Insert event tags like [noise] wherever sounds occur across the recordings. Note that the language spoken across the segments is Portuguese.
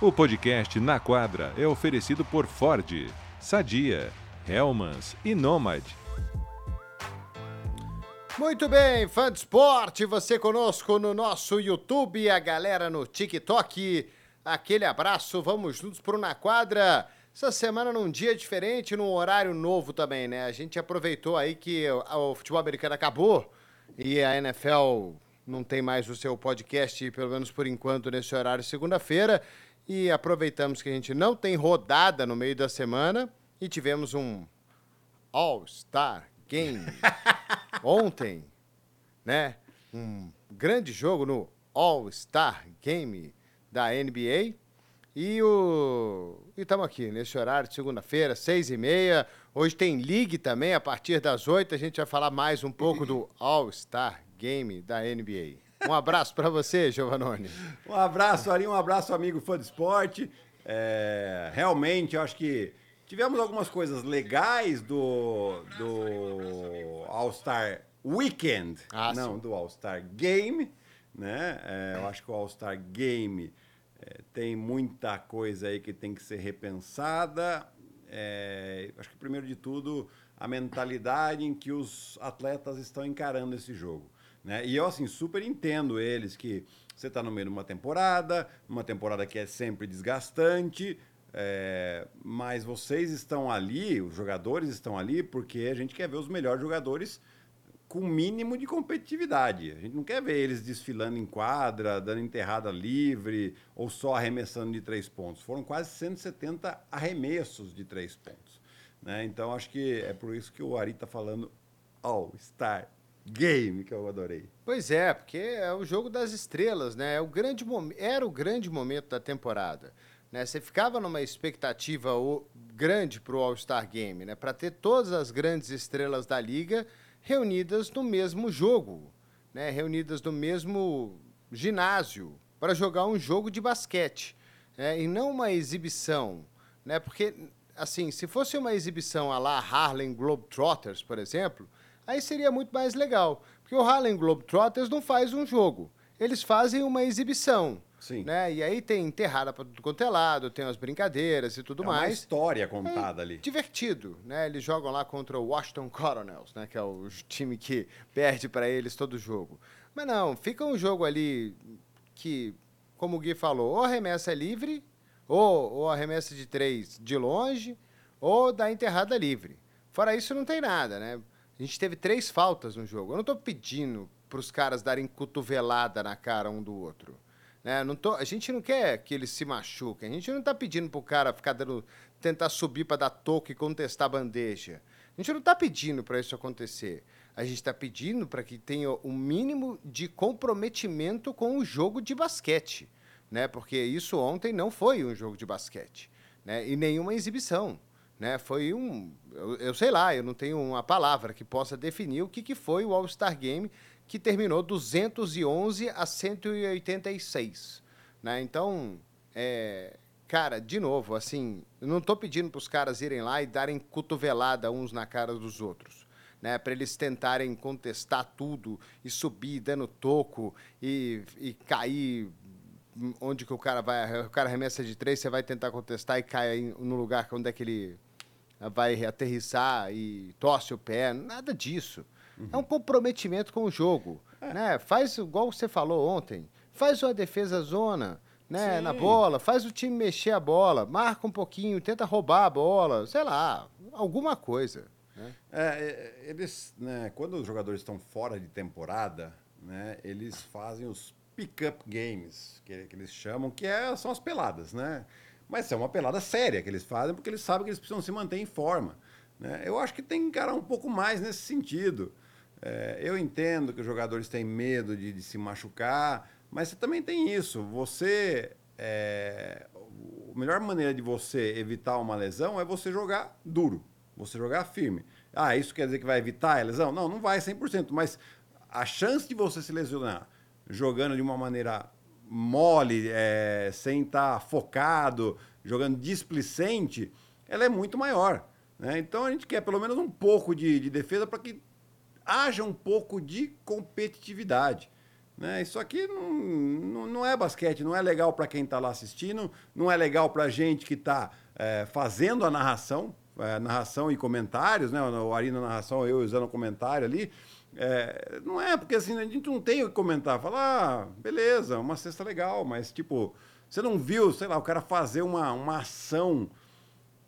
O podcast Na Quadra é oferecido por Ford, Sadia, Helmans e Nomad. Muito bem, fã de esporte, você conosco no nosso YouTube, a galera no TikTok. Aquele abraço, vamos juntos pro Na Quadra. Essa semana num dia diferente, num horário novo também, né? A gente aproveitou aí que o futebol americano acabou e a NFL não tem mais o seu podcast, pelo menos por enquanto, nesse horário segunda-feira. E aproveitamos que a gente não tem rodada no meio da semana e tivemos um All-Star Game [laughs] ontem, né? Um grande jogo no All-Star Game da NBA. E o estamos aqui nesse horário de segunda-feira, seis e meia. Hoje tem League também, a partir das oito a gente vai falar mais um pouco do All-Star Game da NBA. Um abraço para você, Giovanoni. Um abraço, Ari, um abraço, amigo fã de esporte. É, realmente, eu acho que tivemos algumas coisas legais do, do All-Star Weekend, ah, não sim. do All-Star Game. Né? É, eu acho que o All-Star Game é, tem muita coisa aí que tem que ser repensada. É, acho que, primeiro de tudo, a mentalidade em que os atletas estão encarando esse jogo. Né? E eu, assim, super entendo eles que você está no meio de uma temporada, uma temporada que é sempre desgastante, é, mas vocês estão ali, os jogadores estão ali, porque a gente quer ver os melhores jogadores com mínimo de competitividade. A gente não quer ver eles desfilando em quadra, dando enterrada livre ou só arremessando de três pontos. Foram quase 170 arremessos de três pontos. Né? Então acho que é por isso que o Ari está falando All-Star game que eu adorei. Pois é, porque é o jogo das estrelas, né? É o grande era o grande momento da temporada. Né? Você ficava numa expectativa grande para o All-Star Game, né? Para ter todas as grandes estrelas da liga reunidas no mesmo jogo, né? Reunidas no mesmo ginásio para jogar um jogo de basquete, né? E não uma exibição, né? Porque assim, se fosse uma exibição a lá Harlem Globetrotters, por exemplo, aí seria muito mais legal. Porque o Harlem Globetrotters não faz um jogo, eles fazem uma exibição. Sim. Né? E aí tem enterrada para tudo quanto é lado, tem as brincadeiras e tudo é mais. Uma história contada é ali. Divertido, né? Eles jogam lá contra o Washington Coronels, né? Que é o time que perde para eles todo jogo. Mas não, fica um jogo ali que, como o Gui falou, ou arremessa livre, ou, ou arremessa de três de longe, ou dá enterrada livre. Fora isso, não tem nada, né? A gente teve três faltas no jogo. Eu não estou pedindo para os caras darem cotovelada na cara um do outro. Né? Não tô, a gente não quer que eles se machuquem. A gente não está pedindo para o cara ficar dando, tentar subir para dar toque e contestar a bandeja. A gente não está pedindo para isso acontecer. A gente está pedindo para que tenha o um mínimo de comprometimento com o jogo de basquete. Né? Porque isso ontem não foi um jogo de basquete. Né? E nenhuma exibição. Né? Foi um. Eu, eu, sei lá, eu não tenho uma palavra que possa definir o que, que foi o All-Star Game, que terminou 211 a 186. Né? Então, é, cara, de novo, assim, não estou pedindo para os caras irem lá e darem cotovelada uns na cara dos outros. Né, para eles tentarem contestar tudo e subir dando toco e, e cair onde que o cara vai, o cara remessa de três, você vai tentar contestar e cai no lugar onde é que ele vai aterrissar e torce o pé, nada disso. Uhum. É um comprometimento com o jogo. É. Né? Faz igual você falou ontem, faz uma defesa zona, né, na bola, faz o time mexer a bola, marca um pouquinho, tenta roubar a bola, sei lá, alguma coisa. Né? É, é eles, né, quando os jogadores estão fora de temporada, né, eles fazem os pick-up games, que, que, eles chamam, que é, são as peladas, né? Mas é uma pelada séria que eles fazem porque eles sabem que eles precisam se manter em forma. Né? Eu acho que tem que encarar um pouco mais nesse sentido. É, eu entendo que os jogadores têm medo de, de, se machucar, mas você também tem isso. Você. É, a melhor maneira de você evitar uma lesão é você jogar duro, você jogar firme. Ah, isso quer dizer que vai evitar a lesão? Não, não vai 100%, mas a chance de você se lesionar jogando de uma maneira mole, é, sem estar tá focado, jogando displicente, ela é muito maior. Né? Então a gente quer pelo menos um pouco de, de defesa para que haja um pouco de competitividade. Né? Isso aqui não, não, não é basquete, não é legal para quem está lá assistindo, não é legal para a gente que está é, fazendo a narração, é, narração e comentários, né? O Ari na narração, eu usando o comentário ali. É, não é, porque assim, a gente não tem o que comentar. Falar, ah, beleza, uma cesta legal, mas tipo, você não viu, sei lá, o cara fazer uma, uma ação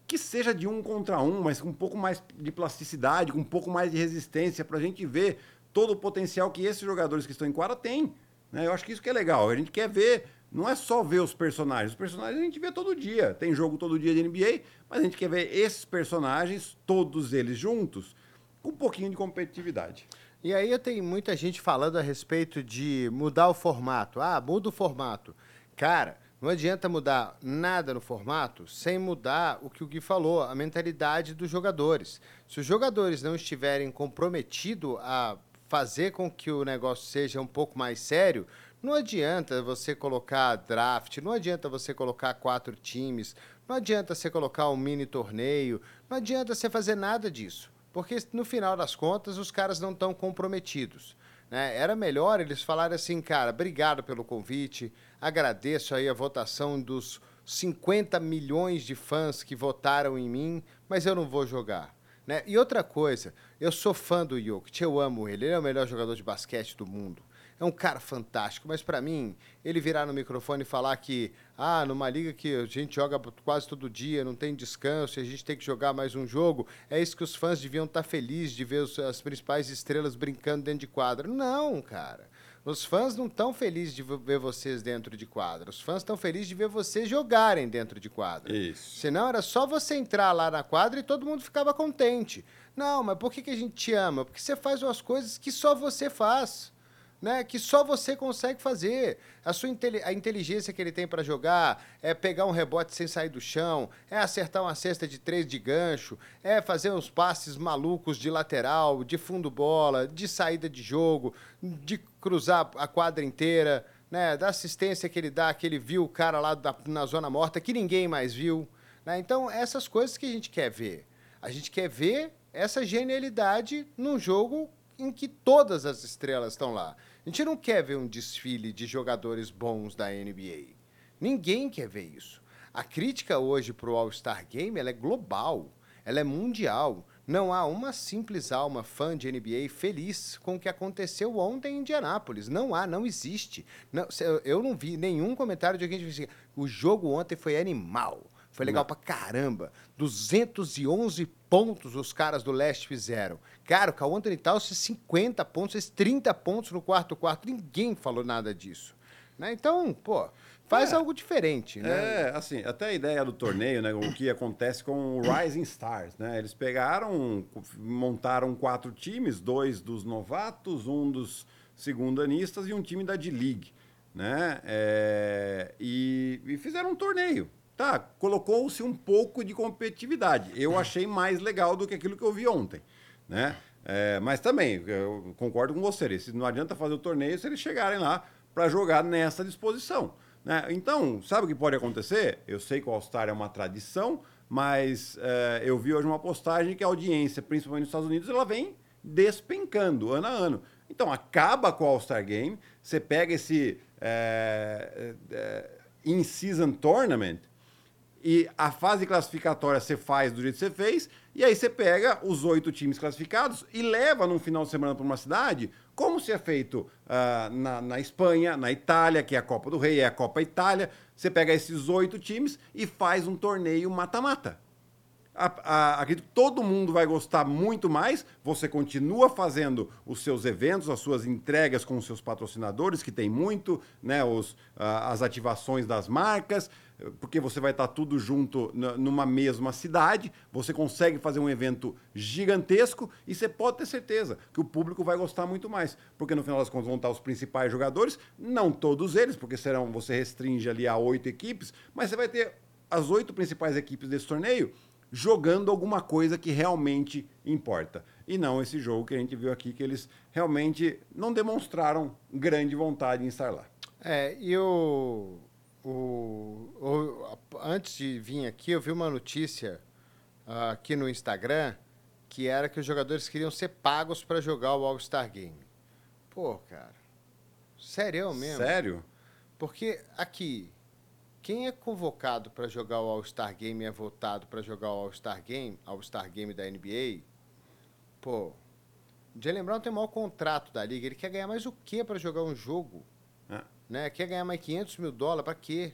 que seja de um contra um, mas com um pouco mais de plasticidade, com um pouco mais de resistência, para a gente ver todo o potencial que esses jogadores que estão em quadra têm. Né? Eu acho que isso que é legal. A gente quer ver, não é só ver os personagens. Os personagens a gente vê todo dia. Tem jogo todo dia de NBA, mas a gente quer ver esses personagens, todos eles juntos, com um pouquinho de competitividade. E aí tem muita gente falando a respeito de mudar o formato. Ah, muda o formato. Cara, não adianta mudar nada no formato sem mudar o que o Gui falou, a mentalidade dos jogadores. Se os jogadores não estiverem comprometidos a fazer com que o negócio seja um pouco mais sério, não adianta você colocar draft, não adianta você colocar quatro times, não adianta você colocar um mini torneio, não adianta você fazer nada disso. Porque no final das contas os caras não estão comprometidos. Né? Era melhor eles falarem assim, cara, obrigado pelo convite, agradeço aí a votação dos 50 milhões de fãs que votaram em mim, mas eu não vou jogar. Né? E outra coisa, eu sou fã do Jokic, eu amo ele, ele é o melhor jogador de basquete do mundo. É um cara fantástico, mas para mim, ele virar no microfone e falar que, ah, numa liga que a gente joga quase todo dia, não tem descanso e a gente tem que jogar mais um jogo, é isso que os fãs deviam estar tá felizes de ver as principais estrelas brincando dentro de quadra. Não, cara. Os fãs não estão felizes de ver vocês dentro de quadra. Os fãs estão felizes de ver vocês jogarem dentro de quadra. Isso. Senão era só você entrar lá na quadra e todo mundo ficava contente. Não, mas por que, que a gente te ama? Porque você faz umas coisas que só você faz né, que só você consegue fazer. A sua a inteligência que ele tem para jogar é pegar um rebote sem sair do chão, é acertar uma cesta de três de gancho, é fazer uns passes malucos de lateral, de fundo bola, de saída de jogo, de cruzar a quadra inteira, né, da assistência que ele dá, que ele viu o cara lá da, na zona morta que ninguém mais viu. Né? Então, essas coisas que a gente quer ver. A gente quer ver essa genialidade num jogo em que todas as estrelas estão lá. A gente não quer ver um desfile de jogadores bons da NBA. Ninguém quer ver isso. A crítica hoje para o All-Star Game é global, ela é mundial. Não há uma simples alma fã de NBA feliz com o que aconteceu ontem em Indianápolis. Não há, não existe. Não, eu não vi nenhum comentário de alguém que disse assim, o jogo ontem foi animal. Foi legal não. pra caramba. 211 pontos os caras do leste fizeram. Cara, o Cal Anthony Towns fez 50 pontos, fez 30 pontos no quarto quarto. Ninguém falou nada disso. Né? Então, pô, faz é, algo diferente, né? É, assim, até a ideia do torneio, né? O que acontece com o Rising Stars, né? Eles pegaram, montaram quatro times, dois dos novatos, um dos segundanistas e um time da D-League, né? É, e, e fizeram um torneio. Tá, colocou-se um pouco de competitividade. Eu achei mais legal do que aquilo que eu vi ontem, né? É, mas também, eu concordo com você, não adianta fazer o torneio se eles chegarem lá para jogar nessa disposição. Né? Então, sabe o que pode acontecer? Eu sei que o All-Star é uma tradição, mas é, eu vi hoje uma postagem que a audiência, principalmente nos Estados Unidos, ela vem despencando ano a ano. Então, acaba com o All-Star Game, você pega esse é, é, in-season tournament, e a fase classificatória você faz do jeito que você fez, e aí você pega os oito times classificados e leva num final de semana para uma cidade, como se é feito uh, na, na, Espanha, na Itália, que é a Copa do Rei, é a Copa Itália. Você pega esses oito times e faz um torneio mata-mata. Acredito que todo mundo vai gostar muito mais. Você continua fazendo os seus eventos, as suas entregas com os seus patrocinadores, que tem muito, né? Os, uh, as ativações das marcas porque você vai estar tudo junto numa mesma cidade, você consegue fazer um evento gigantesco e você pode ter certeza que o público vai gostar muito mais, porque no final das contas vão estar os principais jogadores, não todos eles, porque serão você restringe ali a oito equipes, mas você vai ter as oito principais equipes desse torneio jogando alguma coisa que realmente importa. E não esse jogo que a gente viu aqui, que eles realmente não demonstraram grande vontade em estar lá. É, e o o, o, antes de vir aqui, eu vi uma notícia uh, aqui no Instagram que era que os jogadores queriam ser pagos para jogar o All-Star Game. Pô, cara, Sério mesmo. Sério? Porque aqui, quem é convocado para jogar o All-Star Game e é votado para jogar o All-Star Game, All-Star Game da NBA, pô, Jalen Brown tem o maior contrato da liga. Ele quer ganhar mais o quê para jogar um jogo? É. Né? Quer ganhar mais 500 mil dólares para quê?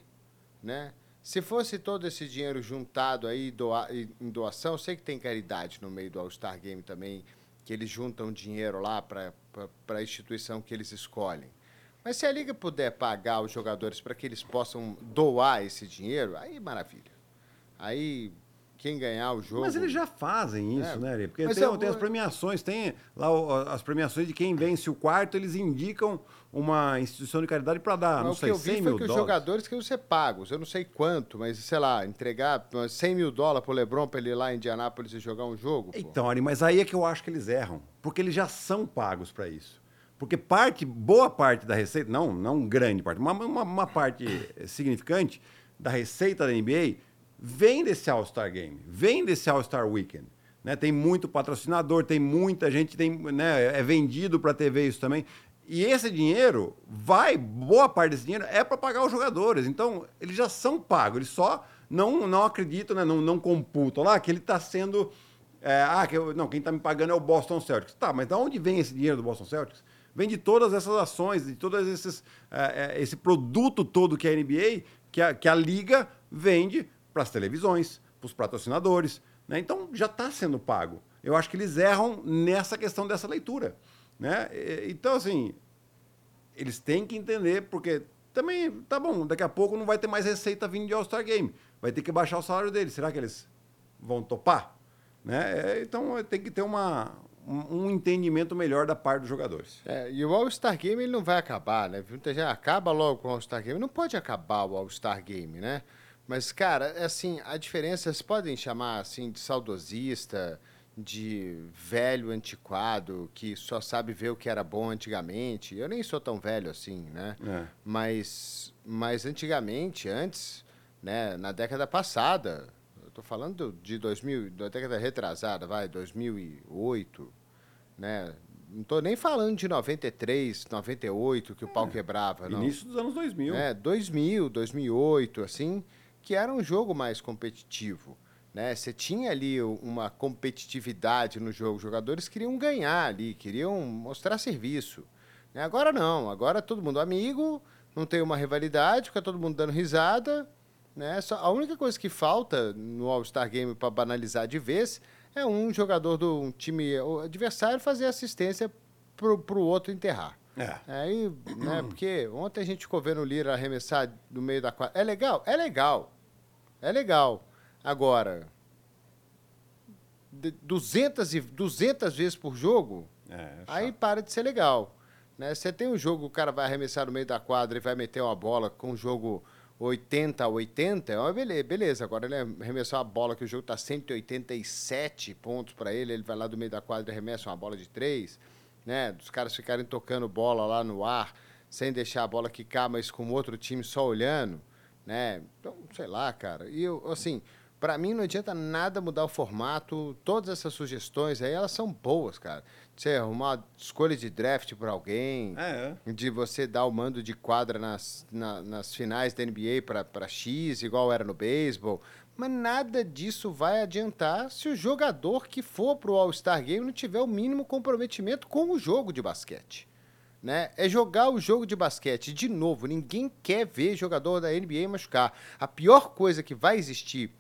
Né? Se fosse todo esse dinheiro juntado aí doa, em doação, eu sei que tem caridade no meio do All-Star Game também, que eles juntam dinheiro lá para a instituição que eles escolhem. Mas se a liga puder pagar os jogadores para que eles possam doar esse dinheiro, aí maravilha. Aí quem ganhar o jogo. Mas eles já fazem isso, É, né, Ari? Porque tem, eu- tem as premiações, tem lá as premiações de quem vence o quarto, eles indicam uma instituição de caridade para dar, Mas não o que sei, eu vi 100 foi mil que os dólares. jogadores queriam ser pagos. Eu não sei quanto, mas sei lá, entregar 100 mil dólares pro Lebron para ele ir lá em Indianápolis e jogar um jogo. pô. Então, Ari, mas aí é que eu acho que eles erram, porque eles já são pagos para isso. Porque parte, boa parte da receita, não, não grande parte, uma, uma, uma parte significante da receita da NBA vem desse All-Star Game, vem desse All-Star Weekend. Né? Tem muito patrocinador, tem muita gente, tem, né, é vendido para TV isso também. E esse dinheiro vai, boa parte desse dinheiro é para pagar os jogadores. Então, eles já são pagos, eles só não, não acreditam, né, não, não computam lá que ele está sendo. é, ah, que eu- não, quem está me pagando é o Boston Celtics. Tá, mas de onde vem esse dinheiro do Boston Celtics? Vem de todas essas ações, de esses é, é, esse produto todo que é a NBA, que a, que a liga vende para as televisões, para os patrocinadores. Né? Então já está sendo pago. Eu acho que eles erram nessa questão dessa leitura. Né? Então, assim, eles têm que entender, porque também, tá bom, daqui a pouco não vai ter mais receita vindo de All-Star Game. Vai ter que baixar o salário deles. Será que eles vão topar? Né? É, Então tem que ter uma, um, entendimento melhor da parte dos jogadores. É, e o All-Star Game ele não vai acabar, né? Gente acaba logo com o All-Star Game. Não pode acabar o All-Star Game, né? Mas, cara, é assim, a diferença, vocês podem chamar assim de saudosista, de velho antiquado, que só sabe ver o que era bom antigamente. Eu nem sou tão velho assim, né? É. Mas, mas antigamente, antes, né, na década passada, eu tô falando de 2000, da década retrasada, vai, 2008, né? Não tô nem falando de 93, 98, que o pau quebrava, não. Início dos anos 2000. É, 2000, 2008, assim, que era um jogo mais competitivo. Né? Você tinha ali uma competitividade no jogo. Os jogadores queriam ganhar ali, queriam mostrar serviço. Né? Agora não, agora todo mundo amigo, não tem uma rivalidade, fica todo mundo dando risada. Né? Só, a única coisa que falta no All-Star Game para banalizar de vez é um jogador do um time o adversário fazer assistência pro, pro outro enterrar. É. Aí, né, [clears throat] porque ontem a gente ficou vendo o Lira arremessar no meio da quadra. É legal? É legal. É legal. Agora, de- 200, e, 200 vezes por jogo, É, aí chato. para de ser legal. Né? Você tem um jogo, o cara vai arremessar no meio da quadra e vai meter uma bola com um jogo 80 a 80, é uma beleza. Agora ele arremessou uma bola que o jogo tá 187 pontos para ele, ele vai lá do meio da quadra e arremessa uma bola de três, né? Dos caras ficarem tocando bola lá no ar, sem deixar a bola quicar, mas com outro time só olhando, né? Então, sei lá, cara. E eu, assim, para mim não adianta nada mudar o formato. Todas essas sugestões aí, elas são boas, cara. Você arrumar uma escolha de draft para alguém, É, é. de você dar o mando de quadra nas, na- nas finais da NBA para X, igual era no beisebol. Mas nada disso vai adiantar se o jogador que for para o All-Star Game não tiver o mínimo comprometimento com o jogo de basquete. Né? É jogar o jogo de basquete. De novo, ninguém quer ver jogador da NBA machucar. A pior coisa que vai existir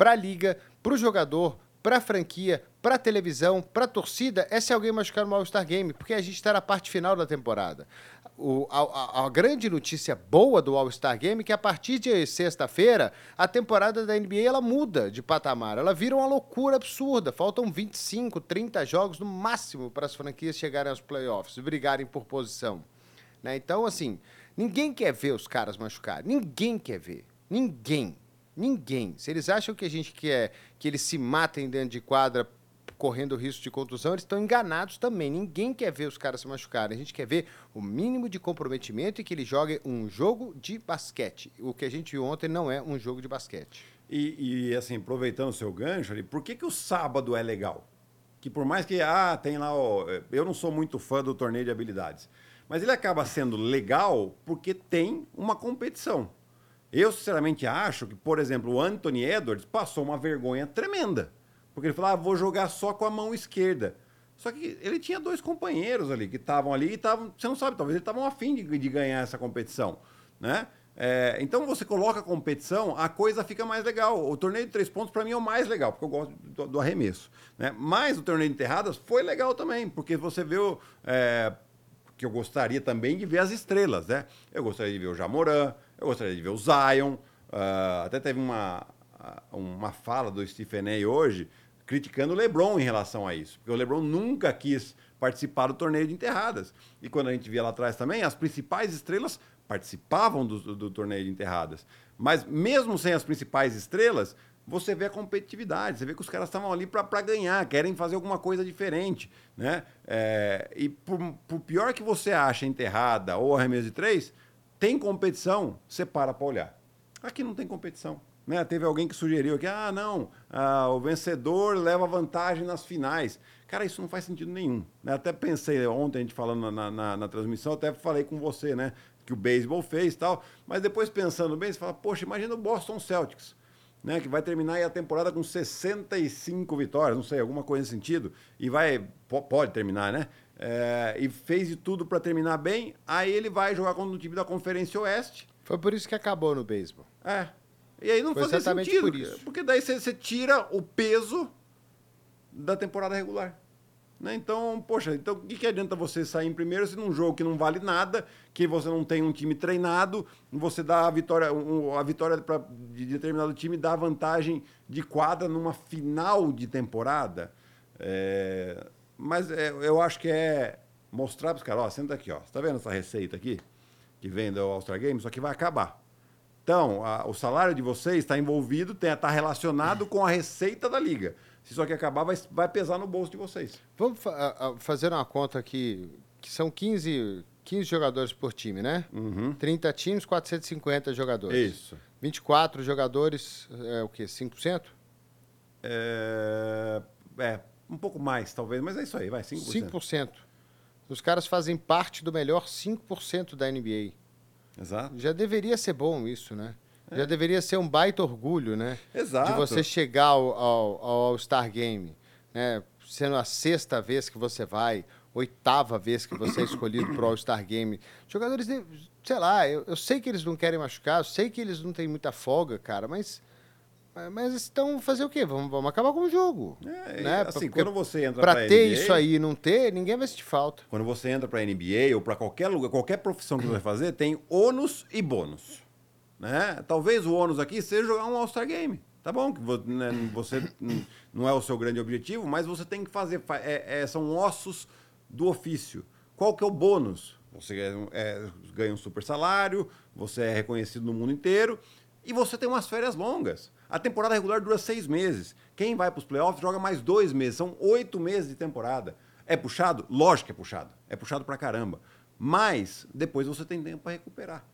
para a liga, para o jogador, para a franquia, para a televisão, para a torcida, é se alguém machucar no All-Star Game, porque a gente está na parte final da temporada. O- a, a- grande notícia boa do All-Star Game é que a partir de sexta-feira, a temporada da NBA ela muda de patamar. Ela vira uma loucura absurda. Faltam 25, 30 jogos no máximo para as franquias chegarem aos playoffs e brigarem por posição. né? Então, assim, ninguém quer ver os caras machucar. Ninguém quer ver. Ninguém. Ninguém. Se eles acham que a gente quer que eles se matem dentro de quadra correndo risco de contusão, eles estão enganados também. Ninguém quer ver os caras se machucarem. A gente quer ver o mínimo de comprometimento e que eles joguem um jogo de basquete. O que a gente viu ontem não é um jogo de basquete. E, e, assim, aproveitando o seu gancho ali, por que, que o sábado é legal? Que por mais que, ah, tem lá, ó, eu não sou muito fã do torneio de habilidades, Mas ele acaba sendo legal porque tem uma competição. Eu, sinceramente, acho que, por exemplo, o Anthony Edwards passou uma vergonha tremenda. Porque ele falou, ah, vou jogar só com a mão esquerda. Só que ele tinha dois companheiros ali que estavam ali e estavam, você não sabe, talvez eles estavam afim de, de ganhar essa competição, né? É, então você coloca a competição, a coisa fica mais legal. O torneio de três pontos, para mim, é o mais legal, porque eu gosto do, do, arremesso. Né? Mas o torneio de enterradas foi legal também, porque você o. É, que eu gostaria também de ver as estrelas, né? Eu gostaria de ver o Jamoran, eu gostaria de ver o Zion. Uh, até teve uma, uma fala do Stephen A. hoje criticando o LeBron em relação a isso, porque o LeBron nunca quis participar do torneio de enterradas. E quando a gente via lá atrás também, as principais estrelas participavam do, do, do torneio de enterradas. Mas mesmo sem as principais estrelas, você vê a competitividade, você vê que os caras estavam ali para ganhar, querem fazer alguma coisa diferente. Né? É, e por, por, pior que você acha enterrada ou arremesso de três, tem competição, você para para olhar. Aqui não tem competição. Né? Teve alguém que sugeriu que, ah, não, ah, o vencedor leva vantagem nas finais. Cara, isso não faz sentido nenhum. Né? Até pensei ontem, a gente falando na, na, na, transmissão, até falei com você, né? Que o beisebol fez tal. Mas depois pensando bem, você fala, poxa, imagina o Boston Celtics. Né, que vai terminar a temporada com 65 vitórias, não sei, alguma coisa nesse sentido, e vai, pode terminar, né? É, e fez de tudo para terminar bem, aí ele vai jogar contra o time da Conferência Oeste. Foi por isso que acabou no beisebol. É, e aí não Foi fazia sentido. Por isso. Porque daí você tira o peso da temporada regular. Né? Então, poxa, então o que, que adianta você sair em primeiro se num jogo que não vale nada, que você não tem um time treinado, você dá a vitória, a vitória pra, de determinado time dá vantagem de quadra numa final de temporada. É, mas é, eu acho que é mostrar para os caras, ó, senta aqui, ó. Você tá vendo essa receita aqui? Que vem do All-Star Games? Só que vai acabar. Então, a, o salário de vocês está envolvido, está relacionado com a receita da liga. Se isso aqui acabar, vai, vai pesar no bolso de vocês. Vamos fa fazer uma conta aqui, que são 15, 15 jogadores por time, né? Uhum. 30 times, 450 jogadores. Isso. 24 jogadores, é o quê? 5%? É, é, um pouco mais, talvez, mas é isso aí, vai, 5%. 5%. Os caras fazem parte do melhor 5% da NBA. Exato. Já deveria ser bom isso, né? É. Já deveria ser um baita orgulho, né? Exato. De você chegar ao, ao, ao Star Game, né? Sendo a sexta vez que você vai, oitava vez que você é escolhido para o All-Star Game. Jogadores, de, sei lá, eu, eu sei que eles não querem machucar, eu sei que eles não têm muita folga, cara, mas mas estão fazer o quê? Vamos, vamos acabar com o jogo. É, né? Assim, Porque quando você entra para ter NBA, isso aí e não ter, ninguém vai sentir falta. Quando você entra para NBA ou para qualquer lugar, qualquer profissão que você vai fazer, tem ônus e bônus. Né? Talvez o ônus aqui seja jogar um All-Star Game. Tá bom, que né, você [laughs] não é o seu grande objetivo, mas você tem que fazer. É, é, são ossos do ofício. Qual que é o bônus? Você é, ganha um super salário, você é reconhecido no mundo inteiro e você tem umas férias longas. A temporada regular dura seis meses. Quem vai para os playoffs joga mais dois meses. São oito meses de temporada. É puxado? Lógico que é puxado. É puxado pra caramba. Mas depois você tem tempo para recuperar.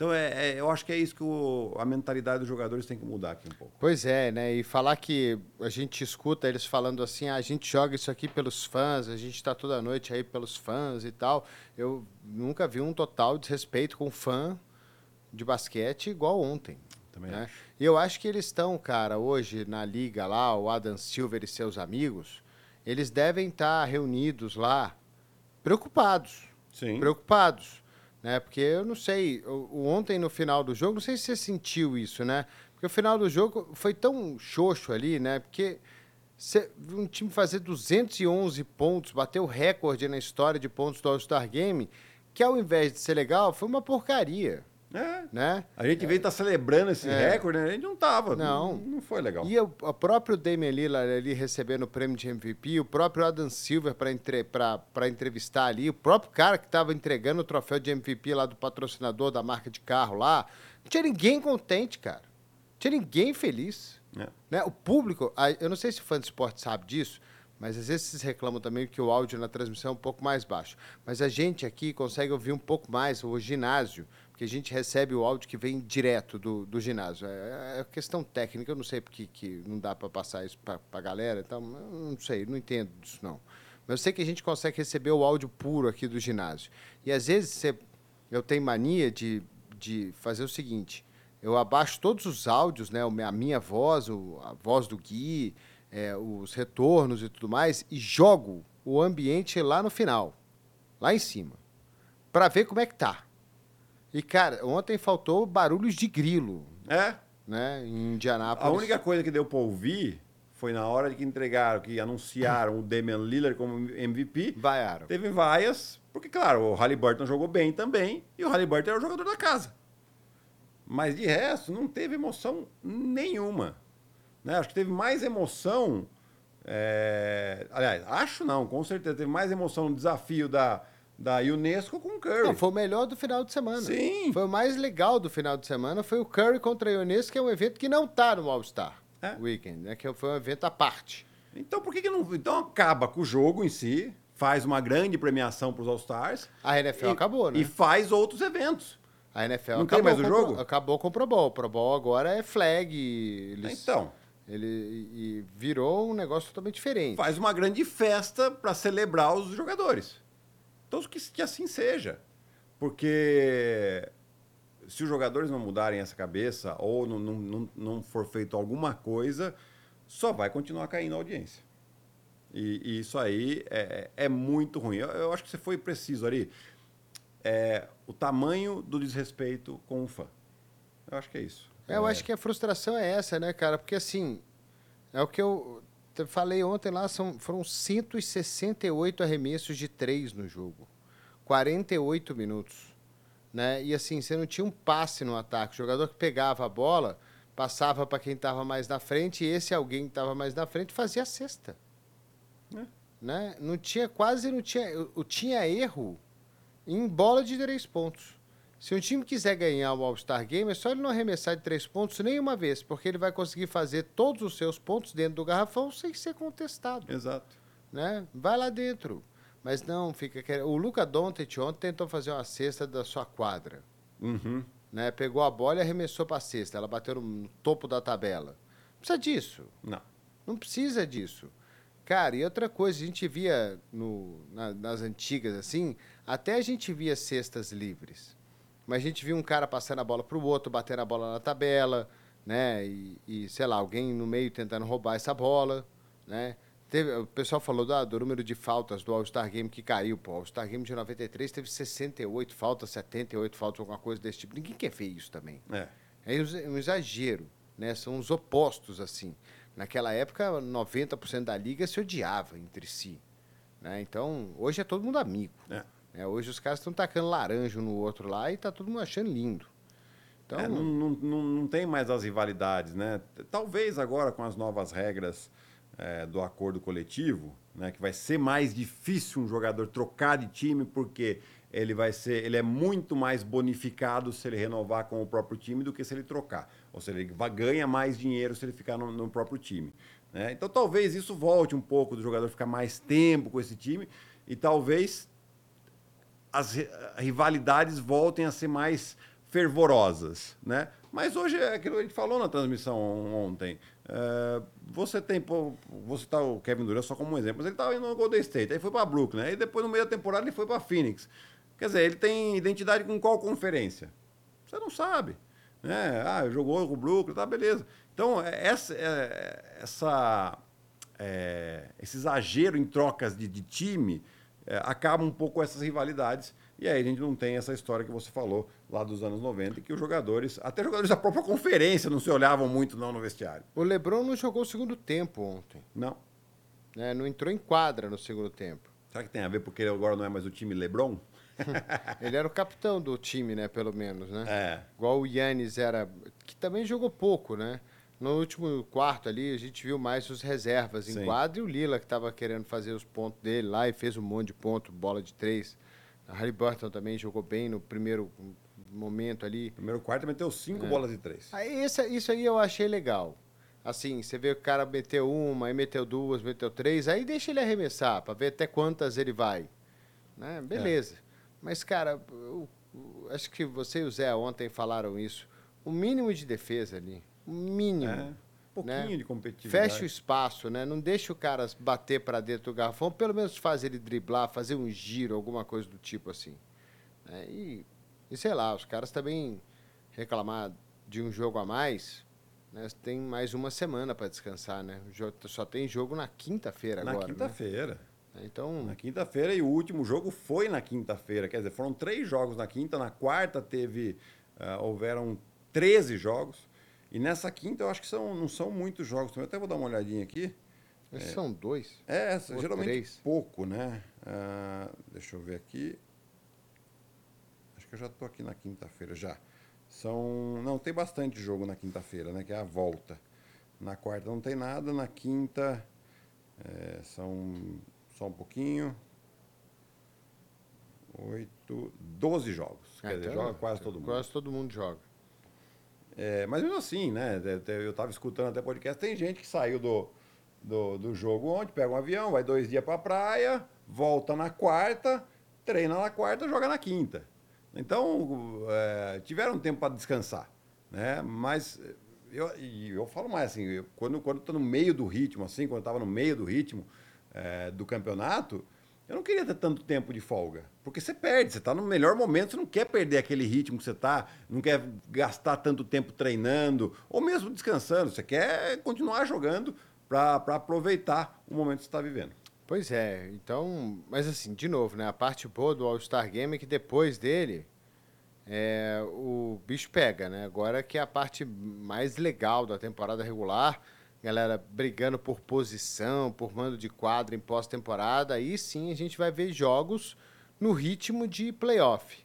Então, é, é, eu acho que é isso que o, a mentalidade dos jogadores tem que mudar aqui um pouco. Pois é, né? E falar que a gente escuta eles falando assim, ah, a gente joga isso aqui pelos fãs, a gente está toda noite aí pelos fãs e tal. Eu nunca vi um total desrespeito com fã de basquete igual ontem. Também né? E eu acho que eles estão, cara, hoje na liga lá, o Adam Silver e seus amigos, eles devem estar tá reunidos lá, preocupados. Sim. Preocupados. Né? Porque eu não sei, ontem no final do jogo, não sei se você sentiu isso, né? Porque o final do jogo foi tão xoxo ali, né? Porque um time fazer 211 pontos, bater o recorde na história de pontos do All-Star Game, que ao invés de ser legal, foi uma porcaria. É. Né? A gente veio estar tá celebrando esse é. recorde, né? A gente não tava. Não. Não, foi legal. E o, o próprio Damian Lillard ali recebendo o prêmio de MVP, o próprio Adam Silver para entre, entrevistar ali, o próprio cara que estava entregando o troféu de MVP lá do patrocinador da marca de carro lá. Não tinha ninguém contente, cara. Não tinha ninguém feliz. É. Né? O público, eu não sei se o fã de esporte sabe disso, mas às vezes vocês reclamam também que o áudio na transmissão é um pouco mais baixo. Mas a gente aqui consegue ouvir um pouco mais o ginásio que a gente recebe o áudio que vem direto do, do ginásio. É, é questão técnica, eu não sei porque que não dá para passar isso para a galera, então, não sei, não entendo disso não. Mas eu sei que a gente consegue receber o áudio puro aqui do ginásio. E às vezes você, eu tenho mania de, de fazer o seguinte: eu abaixo todos os áudios, né? A minha voz, a voz do Gui, é, os retornos e tudo mais, e jogo o ambiente lá no final, lá em cima, para ver como é que tá. E, cara, ontem faltou barulhos de grilo. É? Né, em Indianápolis. A única coisa que deu para ouvir foi na hora que entregaram, que anunciaram o Damian Lillard como MVP. Vaiaram. Teve vaias, porque, claro, o Halliburton jogou bem também, e o Halliburton era o jogador da casa. Mas de resto, não teve emoção nenhuma. Né? Acho que teve mais emoção. É... Aliás, acho não, com certeza. Teve mais emoção no desafio da, da Unesco com o Curry. Não, foi o melhor do final de semana. Sim. Foi o mais legal do final de semana. Foi o Curry contra a Unesco, que é um evento que não está no All-Star é? Weekend, né? que foi um evento à parte. Então por que, que não. Então acaba com o jogo em si, faz uma grande premiação para os All-Stars. A NFL e, acabou, né? E faz outros eventos. A NFL não acabou tem mais o jogo? Pro, acabou com o Pro Bowl. O Pro Bowl agora é flag. Eles, então. Ele e virou um negócio totalmente diferente. Faz uma grande festa para celebrar os jogadores. Então que, que assim seja. Porque se os jogadores não mudarem essa cabeça ou não, não, não, não for feito alguma coisa, só vai continuar caindo a audiência. E, e isso aí é, é muito ruim. Eu, eu, acho que você foi preciso ali é, o tamanho do desrespeito com o fã. Eu acho que é isso. É, eu acho que a frustração é essa, né, cara? Porque assim, é o que eu falei ontem lá, são, foram 168 arremessos de três no jogo. 48 minutos. Né? E assim, você não tinha um passe no ataque. O jogador que pegava a bola, passava para quem estava mais na frente, e esse alguém que estava mais na frente fazia a cesta. É. Né? Não tinha, quase não tinha. Tinha erro em bola de três pontos. Se um time quiser ganhar o All-Star Game, é só ele não arremessar de três pontos nenhuma vez, porque ele vai conseguir fazer todos os seus pontos dentro do garrafão sem ser contestado. Exato. Né? Vai lá dentro. Mas não, fica. O Luca Doncic ontem tentou fazer uma cesta da sua quadra. Uhum. Né? Pegou a bola e arremessou para a cesta. Ela bateu no topo da tabela. Não precisa disso. Não. Não precisa disso. Cara, e outra coisa, a gente via no, na, nas antigas assim, até a gente via cestas livres. Mas a gente via um cara passando a bola para o outro, batendo a bola na tabela, né? E, e, sei lá, alguém no meio tentando roubar essa bola, né? Teve, o pessoal falou do, do número de faltas do All-Star Game que caiu. Pô, o All-Star Game de 93 teve 68 faltas, 78 faltas, alguma coisa desse tipo. Ninguém quer ver isso também. É. É um exagero, né? São os opostos, assim. Naquela época, 90% da liga se odiava entre si. Né? Então, hoje é todo mundo amigo. É. É, hoje os caras estão tacando laranja no outro lá e tá todo mundo achando lindo. Então, é, não, não, não, não tem mais as rivalidades, né? Talvez agora com as novas regras é, do acordo coletivo, né, que vai ser mais difícil um jogador trocar de time porque ele vai ser, ele é muito mais bonificado se ele renovar com o próprio time do que se ele trocar. Ou seja, ele vai, ganha mais dinheiro se ele ficar no, no próprio time. Né? Então talvez isso volte um pouco do jogador ficar mais tempo com esse time e talvez as rivalidades voltem a ser mais fervorosas, né? Mas hoje é aquilo que a gente falou na transmissão ontem. É, você tem, pô, vou citar o Kevin Durant só como um exemplo, mas ele estava indo no Golden State, aí foi para Brooklyn, aí depois no meio da temporada ele foi para Phoenix. Quer dizer, ele tem identidade com qual conferência? Você não sabe. Né? Ah, jogou com o Brooklyn, tá, beleza. Então, é, essa, é, essa, é, esse exagero em trocas de, de time é, acaba um pouco essas rivalidades e aí a gente não tem essa história que você falou lá dos anos 90, que os jogadores, até jogadores da própria conferência, não se olhavam muito não no vestiário. O Lebron não jogou o segundo tempo ontem. Não. É, não entrou em quadra no segundo tempo. Será que tem a ver porque ele agora não é mais o time Lebron? [laughs] ele era o capitão do time, né, pelo menos, né? É. Igual o Yannis era, que também jogou pouco, né? No último quarto ali, a gente viu mais os reservas em Sim. quadra e o Lila, que estava querendo fazer os pontos dele lá e fez um monte de ponto, bola de três. A Harry Burton também jogou bem no primeiro momento ali. Primeiro quarto meteu cinco é. bolas de três. Aí, esse, isso aí eu achei legal. Assim, você vê que o cara meteu uma, aí meteu duas, meteu três, aí deixa ele arremessar para ver até quantas ele vai. Né? Beleza. É. Mas, cara, eu, eu, acho que você e o Zé ontem falaram isso. O mínimo de defesa ali. Mínimo. É. pouquinho né? de competitividade. Fecha o espaço, né? Não deixa o cara bater para dentro do garrafão, pelo menos faz ele driblar, fazer um giro, alguma coisa do tipo assim. É, e, e sei lá, os caras também reclamar de um jogo a mais, né? Tem mais uma semana para descansar, né? Só tem jogo na quinta-feira Na agora. né? quinta-feira. Então, Na quinta-feira e o último jogo foi na quinta-feira. Quer dizer, foram três jogos na quinta. Na quarta teve. ah, houveram 13 jogos. E nessa quinta eu acho que são, não são muitos jogos. Eu até vou dar uma olhadinha aqui. esses são dois. É, geralmente três. pouco, né? Ah, deixa eu ver aqui. Acho que eu já estou aqui na quinta-feira já. São. Não, tem bastante jogo na quinta-feira, né? Que é a volta. Na quarta não tem nada, na quinta é, são só um pouquinho. Oito, doze jogos. Quer Ah, dizer, então, joga quase todo mundo. Quase todo mundo joga. É, mas mesmo assim, né? até- Eu estava escutando até podcast, tem gente que saiu do, do, do jogo ontem, pega um avião, vai dois dias para a praia, volta na quarta, treina na quarta, joga na quinta. Então, é, tiveram tempo para descansar, né? Mas eu, eu falo mais assim, eu- quando quando estou no meio do ritmo, assim, quando estava no meio do ritmo é, do campeonato, eu não queria ter tanto tempo de folga. Porque você perde, você está no melhor momento, você não quer perder aquele ritmo que você está, não quer gastar tanto tempo treinando, ou mesmo descansando. Você quer continuar jogando para aproveitar o momento que você está vivendo. Pois é, então, mas assim, de novo, né? A parte boa do All-Star Game é que depois dele é, o bicho pega, né? Agora que é a parte mais legal da temporada regular, galera brigando por posição, por mando de quadra em pós-temporada, aí sim a gente vai ver jogos no ritmo de playoff,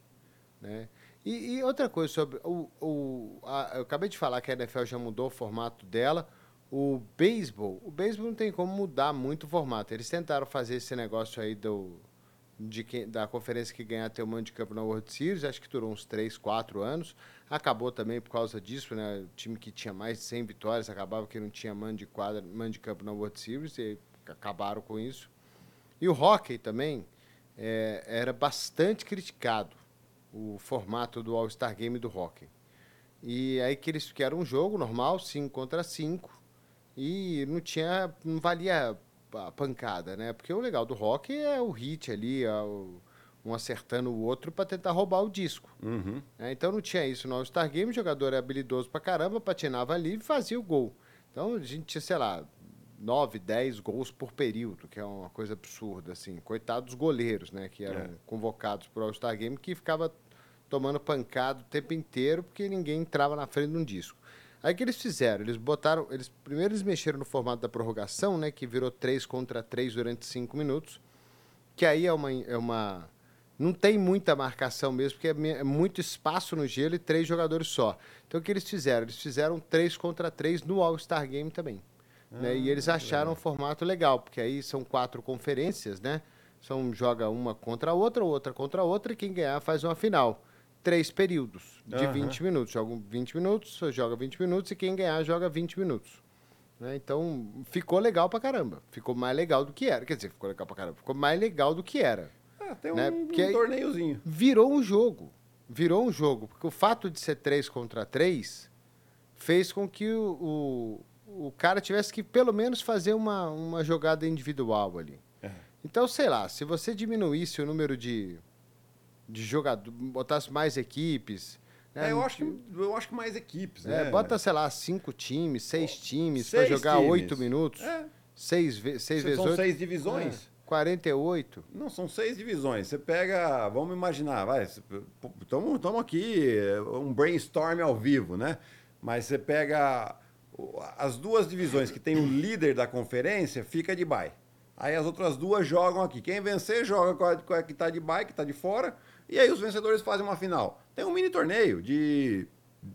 né? E, e outra coisa sobre o, o a- eu acabei de falar que a NFL já mudou o formato dela. O beisebol, o beisebol não tem como mudar muito o formato. Eles tentaram fazer esse negócio aí do, de quem, da conferência que ganhar ter mando de campo na World Series, acho que durou uns 3, 4 anos. Acabou também por causa disso, né? O time que tinha mais de 100 vitórias acabava que não tinha mando de quadra, mando de campo na World Series e acabaram com isso. E o hockey também é, era bastante criticado, o formato do All-Star Game do hockey. E aí que eles que era um jogo normal, 5 contra 5, e não tinha, não valia a pancada, né? Porque o legal do hockey é o hit ali, é o- um acertando o outro para tentar roubar o disco. Uhum. né? Então não tinha isso no All-Star Game, o jogador era habilidoso pra caramba, patinava ali e fazia o gol. Então a gente tinha, sei lá, 9, 10 gols por período, que é uma coisa absurda, assim. Coitados dos goleiros, né? Que eram É. convocados para o All-Star Game, que ficava tomando pancada o tempo inteiro, porque ninguém entrava na frente de um disco. Aí o que eles fizeram? Eles botaram. Eles, primeiro eles mexeram no formato da prorrogação, né? Que virou 3 contra 3 durante 5 minutos. Que aí é uma, é uma. Não tem muita marcação mesmo, porque é, é muito espaço no gelo e três jogadores só. Então o que eles fizeram? Eles fizeram 3 contra 3 no All-Star Game também. né? E eles acharam um formato legal, porque aí são quatro conferências, né? São, joga uma contra a outra, outra contra a outra, e quem ganhar faz uma final. Três períodos de Aham. 20 minutos. Jogam 20 minutos, joga 20 minutos, e quem ganhar joga 20 minutos. né? Então, ficou legal pra caramba. Ficou mais legal do que era. Quer dizer, ficou legal pra caramba. Ficou mais legal do que era. Ah, tem um, Né? um torneiozinho. Virou um jogo. Virou um jogo. Porque o fato de ser 3 contra 3 fez com que o, o, o cara tivesse que, pelo menos, fazer uma, uma jogada individual ali. É. Então, sei lá, se você diminuísse o número de, de jogadores, botasse mais equipes. né? É, eu, acho que, eu acho que mais equipes, É, né? bota, sei lá, cinco times, seis times, para jogar times. oito minutos. É. Seis, seis vezes São oito. seis divisões. É, 48. Não, são seis divisões. Você pega, vamos imaginar, vai, estamos aqui, é, um brainstorm ao vivo, né? Mas você pega as duas divisões que tem o líder da conferência, fica de bye. Aí as outras duas jogam aqui. Quem vencer, joga com a, com a que está de bye, que está de fora. E aí os vencedores fazem uma final. Tem um mini torneio de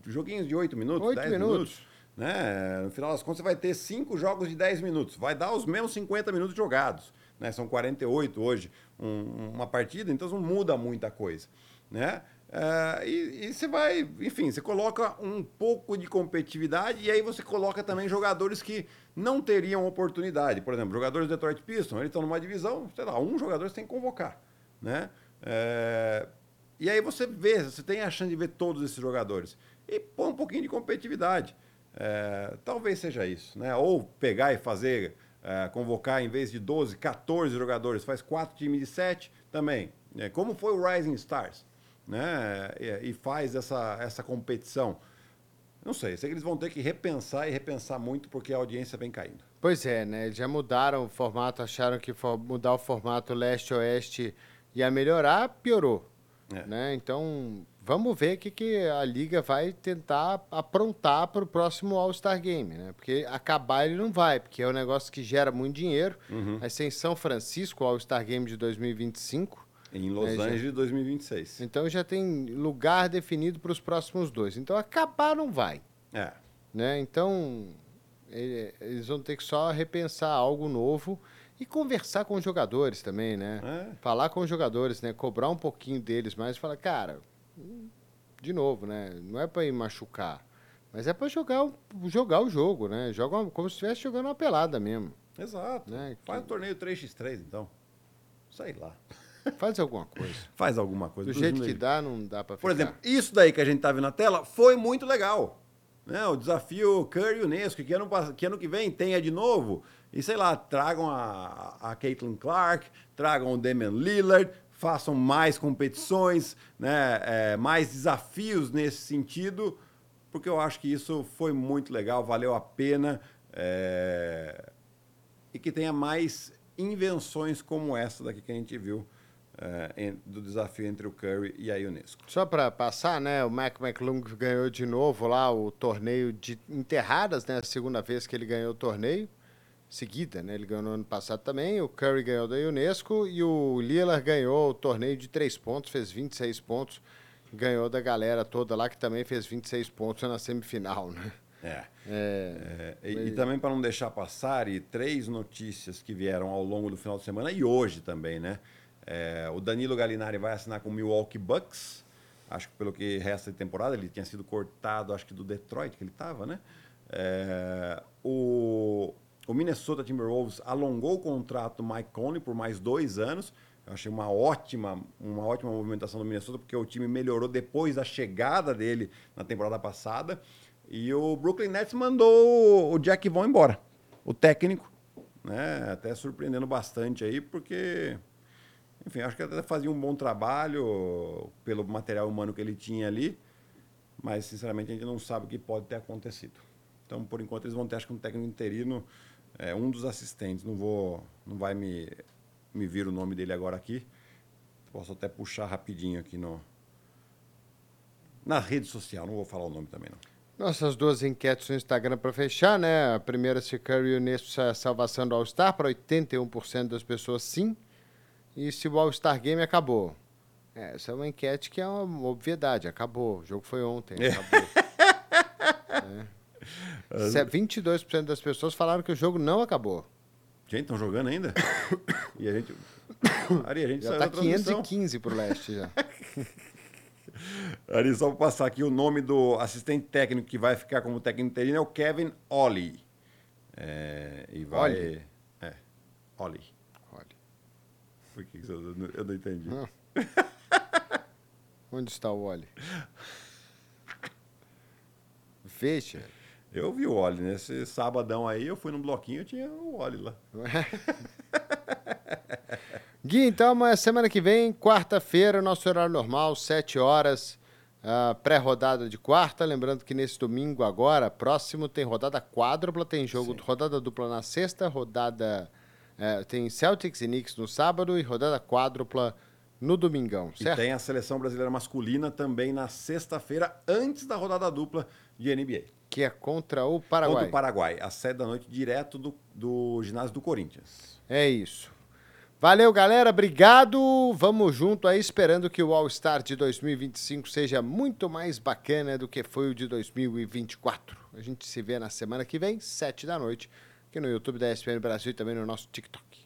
joguinhos de 8 minutos, Oito 10 minutos. minutos. Né? No final das contas, você vai ter cinco jogos de 10 minutos. Vai dar os mesmos 50 minutos jogados. Né? São 48 hoje um- uma partida, então não muda muita coisa. Né? É, e, e você vai, enfim, você coloca um pouco de competitividade e aí você coloca também jogadores que não teriam oportunidade. Por exemplo, jogadores do Detroit Pistons, eles estão numa divisão, sei lá, um jogador você tem que convocar. Né? É, e aí você vê, você tem a chance de ver todos esses jogadores. E põe um pouquinho de competitividade. É, talvez seja isso, né? Ou pegar e fazer, é, convocar em vez de 12, 14 jogadores, faz quatro times de sete também. Né? Como foi o Rising Stars, né? E, faz essa, essa competição. Não sei, sei que eles vão ter que repensar e repensar muito porque a audiência vem caindo. Pois é, né? Já mudaram o formato, acharam que mudar o formato leste-oeste ia melhorar, piorou. É. Né? Então, vamos ver o que, que a liga vai tentar aprontar para o próximo All-Star Game, né? Porque acabar ele não vai, porque é um negócio que gera muito dinheiro. Uhum. Vai ser em São Francisco, o All-Star Game de 2025. Em Los né, Angeles de 2026. Então já tem lugar definido para os próximos dois. Então acabar não vai. É. Né? Então eles vão ter que só repensar algo novo e conversar com os jogadores também, né? É. Falar com os jogadores, né? Cobrar um pouquinho deles, mas falar, cara, de novo, né? Não é para ir machucar, mas é para jogar, jogar o jogo, né? Joga como se estivesse jogando uma pelada mesmo. Exato. Né? Faz o torneio 3x3, então. Sei lá. Faz alguma coisa. [laughs] Faz alguma coisa. Do jeito que dá, não dá para Por exemplo, isso daí que a gente tá vendo na tela foi muito legal. Né? O desafio Curry Unesco, que ano, que ano que vem tenha de novo. E sei lá, tragam a, a Caitlin Clark, tragam o Damian Lillard, façam mais competições, né? É, mais desafios nesse sentido, porque eu acho que isso foi muito legal, valeu a pena. É... E que tenha mais invenções como essa daqui que a gente viu uh, do desafio entre o Curry e a Unesco. Só para passar, né, o Mac McClung ganhou de novo lá o torneio de enterradas, né, a segunda vez que ele ganhou o torneio seguida, né? Ele ganhou no ano passado também, o Curry ganhou da Unesco e o Lillard ganhou o torneio de três pontos, fez 26 pontos, ganhou da galera toda lá que também fez 26 pontos na semifinal, né? É. é, é e, e, também para não deixar passar, e três notícias que vieram ao longo do final de semana e hoje também, né? É, o Danilo Galinari vai assinar com o Milwaukee Bucks. Acho que pelo que resta de temporada, ele tinha sido cortado, acho que do Detroit que ele estava, né? É, o, o Minnesota Timberwolves alongou o contrato do Mike Conley por mais dois anos. Eu achei uma ótima, uma ótima movimentação do Minnesota, porque o time melhorou depois da chegada dele na temporada passada. E o Brooklyn Nets mandou o Jack Vaughn embora, o técnico, né? Até surpreendendo bastante aí, porque enfim, acho que até fazia um bom trabalho pelo material humano que ele tinha ali, mas sinceramente a gente não sabe o que pode ter acontecido. Então, por enquanto, eles vão ter, acho que um técnico interino, é, um dos assistentes, não vou, não vai me, me vir o nome dele agora aqui. Posso até puxar rapidinho aqui no na rede social, não vou falar o nome também não. Nossas duas enquetes no Instagram para fechar, né? A primeira se Curry Unesco a salvação do All-Star para 81% das pessoas sim e se o All-Star Game acabou. É, essa é uma enquete que é uma obviedade. Acabou. O jogo foi ontem. É. Acabou. [laughs] é. 22% das pessoas falaram que o jogo não acabou. Gente, estão jogando ainda? [coughs] e a gente. [coughs] Ari, a gente já está 515 para o leste já. [laughs] Ari, só para passar aqui, o nome do assistente técnico que vai ficar como técnico interino é o Kevin Ollie. É, e vai. Ollie. É, Ollie. Por que eu não, eu não entendi? Não. [laughs] Onde está o Oli? Veja. Eu vi o Oli nesse sabadão aí, eu fui num bloquinho, eu tinha o Oli lá. [laughs] Gui, então, semana que vem, quarta-feira, nosso horário normal, 7 horas, uh, pré-rodada de quarta. Lembrando que nesse domingo agora, próximo, tem rodada quádrupla, tem jogo, Sim. rodada dupla na sexta, rodada é, tem Celtics e Knicks no sábado e rodada quádrupla no domingão, certo? E tem a seleção brasileira masculina também na sexta-feira, antes da rodada dupla de NBA. Que é contra o Paraguai. Contra o Paraguai, às sete da noite, direto do, do ginásio do Corinthians. É isso. Valeu, galera. Obrigado. Vamos junto aí, esperando que o All-Star de 2025 seja muito mais bacana do que foi o de 2024. A gente se vê na semana que vem, sete da noite aqui no YouTube da ESPN Brasil e também no nosso TikTok.